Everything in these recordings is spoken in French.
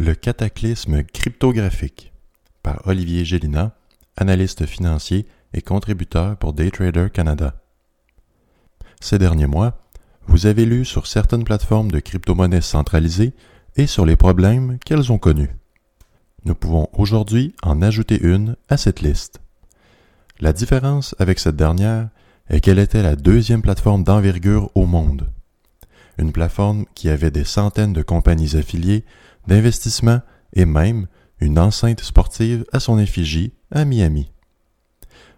Le cataclysme cryptographique par Olivier Gélina, analyste financier et contributeur pour Daytrader Canada. Ces derniers mois, vous avez lu sur certaines plateformes de crypto-monnaies centralisées et sur les problèmes qu'elles ont connus. Nous pouvons aujourd'hui en ajouter une à cette liste. La différence avec cette dernière est qu'elle était la deuxième plateforme d'envergure au monde. Une plateforme qui avait des centaines de compagnies affiliées, d'investissements et même une enceinte sportive à son effigie à Miami.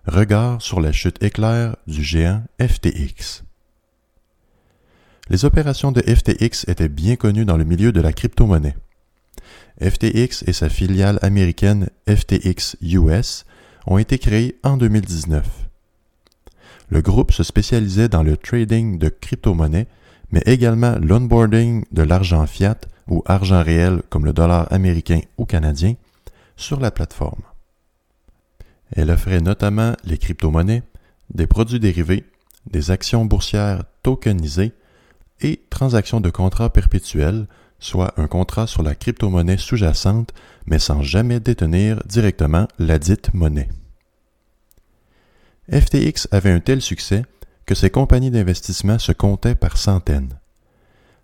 Regard sur la chute éclair du géant FTX. Les opérations de FTX étaient bien connues dans le milieu de la crypto-monnaie. FTX et sa filiale américaine FTX US ont été créés en 2019. Le groupe se spécialisait dans le trading de crypto-monnaies, mais également l'onboarding de l'argent fiat ou argent réel comme le dollar américain ou canadien sur la plateforme. Elle offrait notamment les crypto-monnaies, des produits dérivés, des actions boursières tokenisées et transactions de contrats perpétuels, soit un contrat sur la crypto-monnaie sous-jacente, mais sans jamais détenir directement la dite monnaie. FTX avait un tel succès que ses compagnies d'investissement se comptaient par centaines.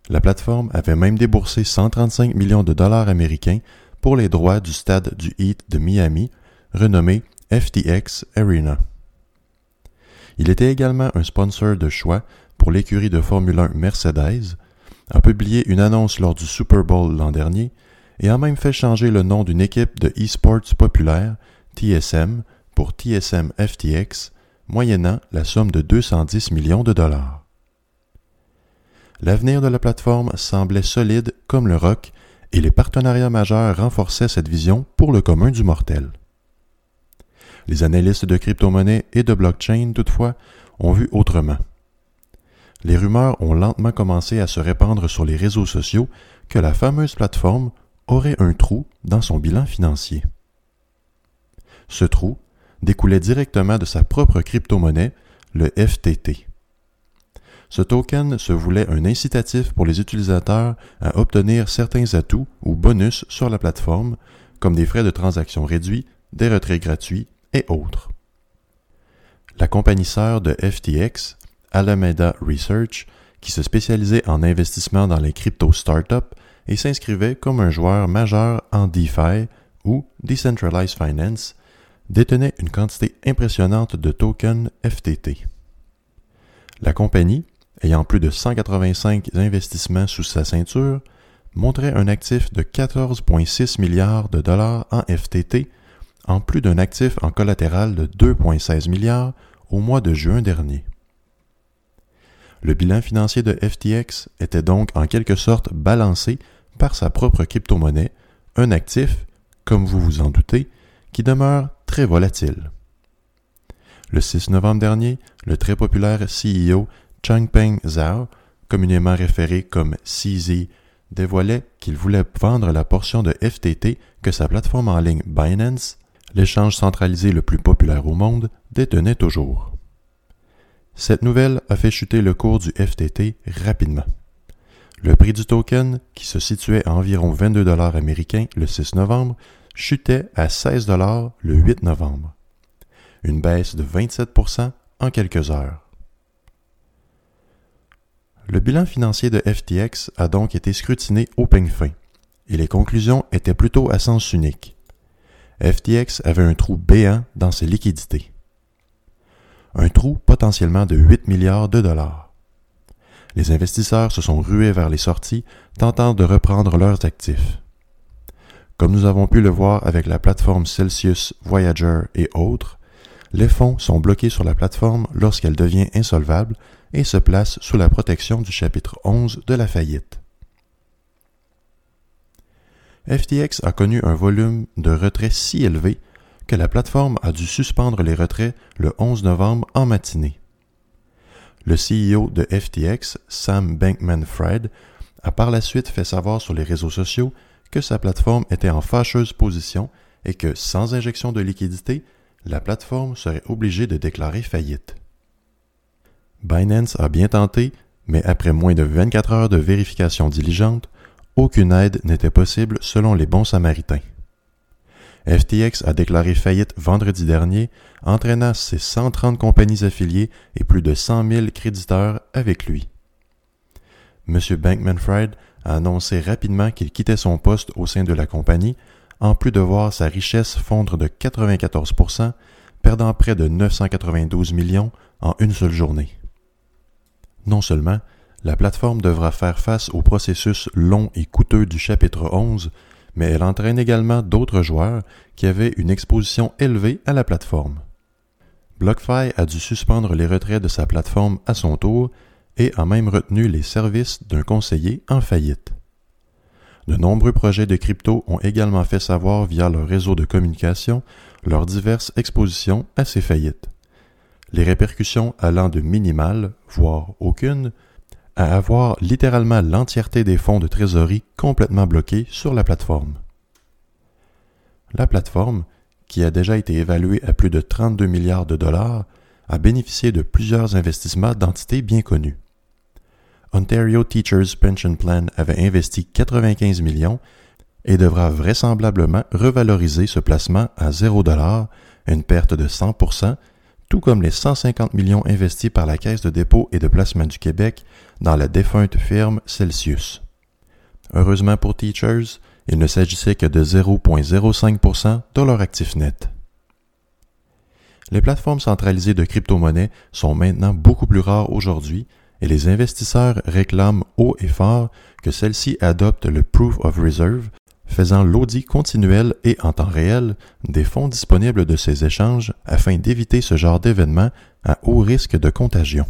La plateforme avait même déboursé 135 millions de dollars américains pour les droits du stade du Heat de Miami, renommé FTX Arena. Il était également un sponsor de choix pour l'écurie de Formule 1 Mercedes, a publié une annonce lors du Super Bowl l'an dernier et a même fait changer le nom d'une équipe de e-sports populaire, TSM, pour TSM FTX, moyennant la somme de 210 millions de dollars. L'avenir de la plateforme semblait solide comme le roc et les partenariats majeurs renforçaient cette vision pour le commun du mortel. Les analystes de crypto-monnaies et de blockchain, toutefois, ont vu autrement. Les rumeurs ont lentement commencé à se répandre sur les réseaux sociaux que la fameuse plateforme aurait un trou dans son bilan financier. Ce trou découlait directement de sa propre crypto-monnaie, le FTT. Ce token se voulait un incitatif pour les utilisateurs à obtenir certains atouts ou bonus sur la plateforme, comme des frais de transaction réduits, des retraits gratuits et autres. La compagnie sœur de FTX, Alameda Research, qui se spécialisait en investissement dans les crypto startups et s'inscrivait comme un joueur majeur en DeFi ou Decentralized Finance, détenait une quantité impressionnante de tokens FTT. La compagnie, ayant plus de 185 investissements sous sa ceinture, montrait un actif de 14,6 milliards de dollars en FTT, en plus d'un actif en collatéral de 2,16 milliards au mois de juin dernier. Le bilan financier de FTX était donc en quelque sorte balancé par sa propre crypto-monnaie, un actif, comme vous vous en doutez, qui demeure très volatile. Le 6 novembre dernier, le très populaire CEO Changpeng Zhao, communément référé comme CZ, dévoilait qu'il voulait vendre la portion de FTT que sa plateforme en ligne Binance, l'échange centralisé le plus populaire au monde, détenait toujours. Cette nouvelle a fait chuter le cours du FTT rapidement. Le prix du token, qui se situait à environ 22 dollars américains le 6 novembre, chutait à 16 dollars le 8 novembre. Une baisse de 27% en quelques heures. Le bilan financier de FTX a donc été scrutiné au peigne fin, et les conclusions étaient plutôt à sens unique. FTX avait un trou béant dans ses liquidités. Un trou potentiellement de 8 milliards de dollars. Les investisseurs se sont rués vers les sorties, tentant de reprendre leurs actifs. Comme nous avons pu le voir avec la plateforme Celsius, Voyager et autres, les fonds sont bloqués sur la plateforme lorsqu'elle devient insolvable et se placent sous la protection du chapitre 11 de la faillite. FTX a connu un volume de retraits si élevé que la plateforme a dû suspendre les retraits le 11 novembre en matinée. Le CEO de FTX, Sam Bankman-Fried, a par la suite fait savoir sur les réseaux sociaux que sa plateforme était en fâcheuse position et que sans injection de liquidité, la plateforme serait obligée de déclarer faillite. Binance a bien tenté, mais après moins de 24 heures de vérification diligente, aucune aide n'était possible selon les bons samaritains. FTX a déclaré faillite vendredi dernier, entraînant ses 130 compagnies affiliées et plus de 100 000 créditeurs avec lui. M. Bankman-Fried a annoncé rapidement qu'il quittait son poste au sein de la compagnie, en plus de voir sa richesse fondre de 94% perdant près de 992 millions en une seule journée. Non seulement, la plateforme devra faire face au processus long et coûteux du chapitre 11, mais elle entraîne également d'autres joueurs qui avaient une exposition élevée à la plateforme. BlockFi a dû suspendre les retraits de sa plateforme à son tour et a même retenu les services d'un conseiller en faillite. De nombreux projets de crypto ont également fait savoir via leur réseau de communication leurs diverses expositions à ces faillites. Les répercussions allant de minimales, voire aucune, à avoir littéralement l'entièreté des fonds de trésorerie complètement bloqués sur la plateforme. La plateforme, qui a déjà été évaluée à plus de 32 milliards de dollars, a bénéficié de plusieurs investissements d'entités bien connues. Ontario Teachers Pension Plan avait investi 95 millions et devra vraisemblablement revaloriser ce placement à 0 une perte de 100 tout comme les 150 millions investis par la Caisse de dépôt et de placement du Québec dans la défunte firme Celsius. Heureusement pour Teachers, il ne s'agissait que de 0,05% de leur actif net. Les plateformes centralisées de crypto-monnaies sont maintenant beaucoup plus rares aujourd'hui et les investisseurs réclament haut et fort que celles-ci adoptent le Proof of Reserve, faisant l'audit continuel et en temps réel des fonds disponibles de ces échanges afin d'éviter ce genre d'événements à haut risque de contagion.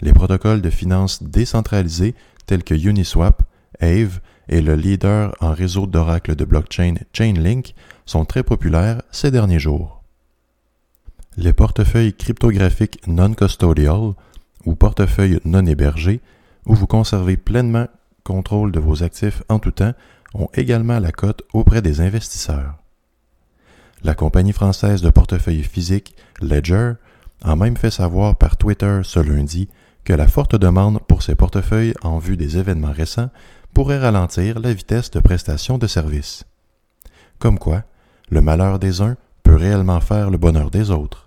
Les protocoles de finances décentralisés tels que Uniswap, Aave et le leader en réseau d'oracle de blockchain Chainlink sont très populaires ces derniers jours. Les portefeuilles cryptographiques non-custodial ou portefeuille non hébergé, où vous conservez pleinement contrôle de vos actifs en tout temps, ont également la cote auprès des investisseurs. La compagnie française de portefeuille physique Ledger a même fait savoir par Twitter ce lundi que la forte demande pour ces portefeuilles en vue des événements récents pourrait ralentir la vitesse de prestation de services. Comme quoi, le malheur des uns peut réellement faire le bonheur des autres.